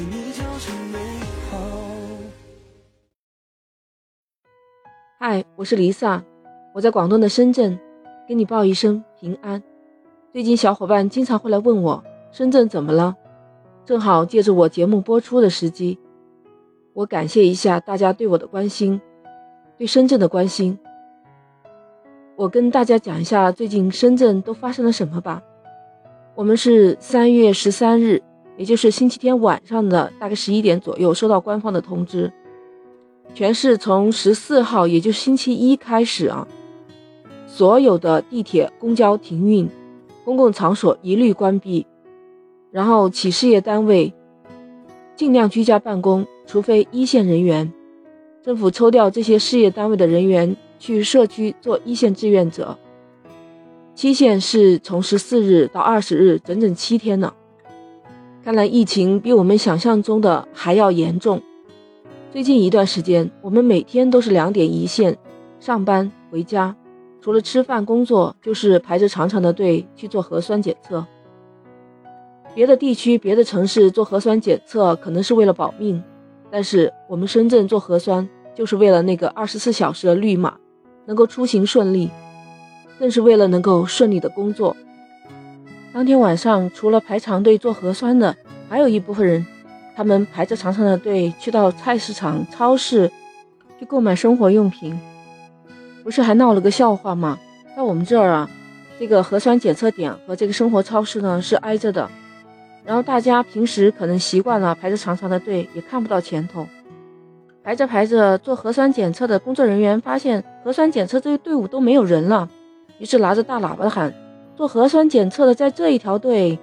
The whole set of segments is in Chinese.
经已交成美好。嗨，我是丽萨，我在广东的深圳，给你报一声平安。最近小伙伴经常会来问我深圳怎么了，正好借着我节目播出的时机，我感谢一下大家对我的关心，对深圳的关心。我跟大家讲一下最近深圳都发生了什么吧。我们是三月十三日，也就是星期天晚上的大概十一点左右，收到官方的通知，全市从十四号，也就是星期一开始啊，所有的地铁、公交停运，公共场所一律关闭，然后企事业单位尽量居家办公，除非一线人员，政府抽调这些事业单位的人员。去社区做一线志愿者，期限是从十四日到二十日，整整七天呢。看来疫情比我们想象中的还要严重。最近一段时间，我们每天都是两点一线，上班回家，除了吃饭工作，就是排着长长的队去做核酸检测。别的地区、别的城市做核酸检测可能是为了保命，但是我们深圳做核酸就是为了那个二十四小时的绿码。能够出行顺利，更是为了能够顺利的工作。当天晚上，除了排长队做核酸的，还有一部分人，他们排着长长的队去到菜市场、超市去购买生活用品。不是还闹了个笑话吗？在我们这儿啊，这个核酸检测点和这个生活超市呢是挨着的，然后大家平时可能习惯了排着长长的队，也看不到前头。排着排着，做核酸检测的工作人员发现核酸检测这个队伍都没有人了，于是拿着大喇叭喊：“做核酸检测的在这一条队。”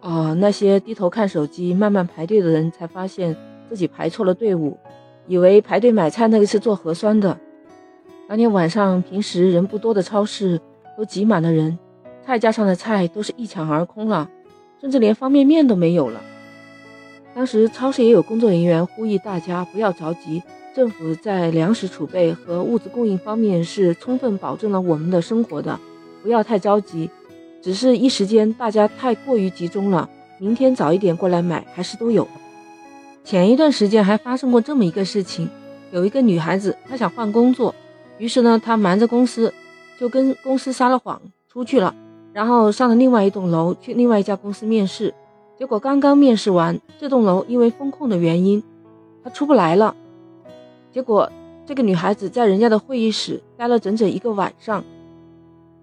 啊，那些低头看手机、慢慢排队的人才发现自己排错了队伍，以为排队买菜那个是做核酸的。当天晚上，平时人不多的超市都挤满了人，菜架上的菜都是一抢而空了，甚至连方便面都没有了。当时超市也有工作人员呼吁大家不要着急，政府在粮食储备和物资供应方面是充分保证了我们的生活的，不要太着急。只是一时间大家太过于集中了，明天早一点过来买还是都有。前一段时间还发生过这么一个事情，有一个女孩子她想换工作，于是呢她瞒着公司，就跟公司撒了谎出去了，然后上了另外一栋楼去另外一家公司面试。结果刚刚面试完，这栋楼因为风控的原因，她出不来了。结果这个女孩子在人家的会议室待了整整一个晚上，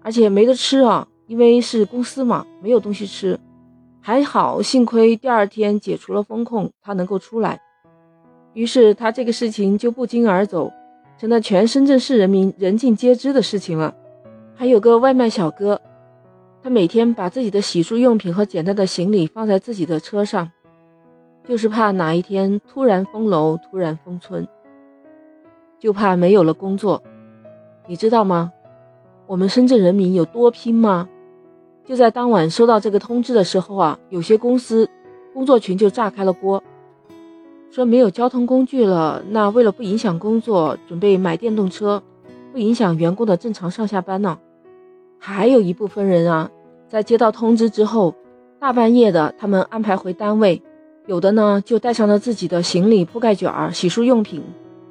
而且没得吃啊，因为是公司嘛，没有东西吃。还好，幸亏第二天解除了风控，他能够出来。于是他这个事情就不胫而走，成了全深圳市人民人尽皆知的事情了。还有个外卖小哥。他每天把自己的洗漱用品和简单的行李放在自己的车上，就是怕哪一天突然封楼、突然封村，就怕没有了工作。你知道吗？我们深圳人民有多拼吗？就在当晚收到这个通知的时候啊，有些公司工作群就炸开了锅，说没有交通工具了，那为了不影响工作，准备买电动车，不影响员工的正常上下班呢。还有一部分人啊，在接到通知之后，大半夜的，他们安排回单位，有的呢就带上了自己的行李、铺盖卷儿、洗漱用品，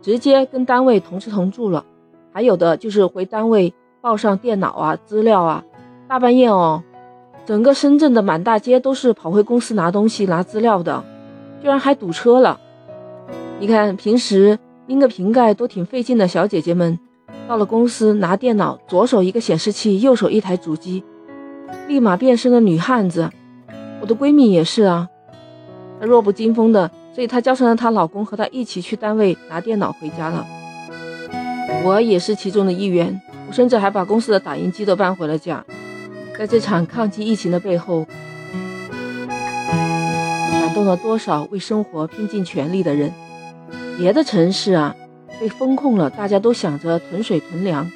直接跟单位同吃同住了；还有的就是回单位抱上电脑啊、资料啊，大半夜哦，整个深圳的满大街都是跑回公司拿东西、拿资料的，居然还堵车了。你看，平时拎个瓶盖都挺费劲的小姐姐们。到了公司拿电脑，左手一个显示器，右手一台主机，立马变身了女汉子。我的闺蜜也是啊，她弱不禁风的，所以她叫上了她老公和她一起去单位拿电脑回家了。我也是其中的一员，我甚至还把公司的打印机都搬回了家。在这场抗击疫情的背后，感动了多少为生活拼尽全力的人？别的城市啊。被封控了，大家都想着囤水囤粮，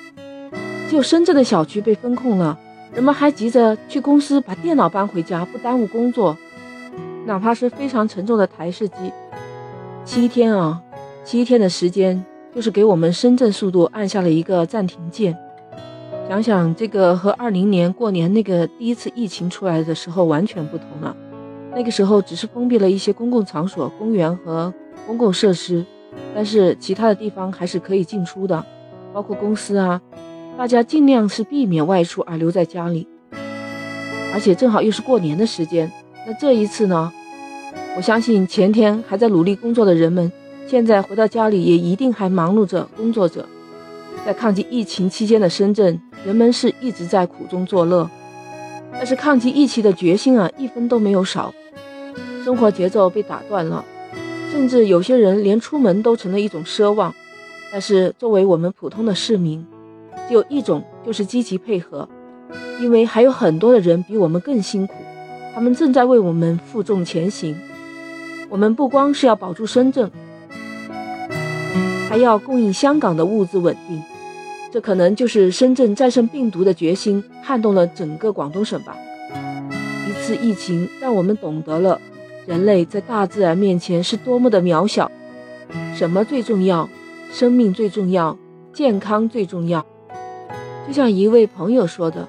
只有深圳的小区被封控了，人们还急着去公司把电脑搬回家，不耽误工作。哪怕是非常沉重的台式机，七天啊，七天的时间，就是给我们深圳速度按下了一个暂停键。想想这个和二零年过年那个第一次疫情出来的时候完全不同了，那个时候只是封闭了一些公共场所、公园和公共设施，但是其他的地方还是可以进出的，包括公司啊。大家尽量是避免外出，而留在家里。而且正好又是过年的时间，那这一次呢，我相信前天还在努力工作的人们，现在回到家里也一定还忙碌着工作着。在抗击疫情期间的深圳，人们是一直在苦中作乐，但是抗击疫情的决心啊，一分都没有少。生活节奏被打断了，甚至有些人连出门都成了一种奢望。但是作为我们普通的市民，只有一种，就是积极配合，因为还有很多的人比我们更辛苦，他们正在为我们负重前行。我们不光是要保住深圳，还要供应香港的物资稳定。这可能就是深圳战胜病毒的决心撼动了整个广东省吧。一次疫情让我们懂得了。人类在大自然面前是多么的渺小，什么最重要？生命最重要，健康最重要。就像一位朋友说的：“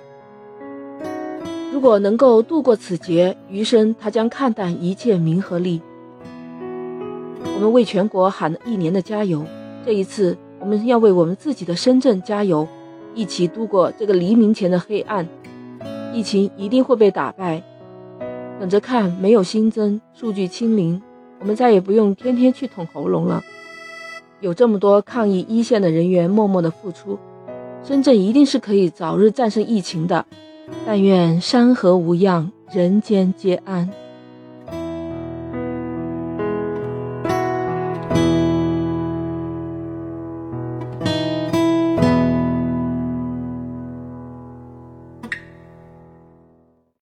如果能够度过此劫，余生他将看淡一切名和利。”我们为全国喊了一年的加油，这一次我们要为我们自己的深圳加油，一起度过这个黎明前的黑暗。疫情一定会被打败。等着看，没有新增，数据清零，我们再也不用天天去捅喉咙了。有这么多抗疫一线的人员默默的付出，深圳一定是可以早日战胜疫情的。但愿山河无恙，人间皆安。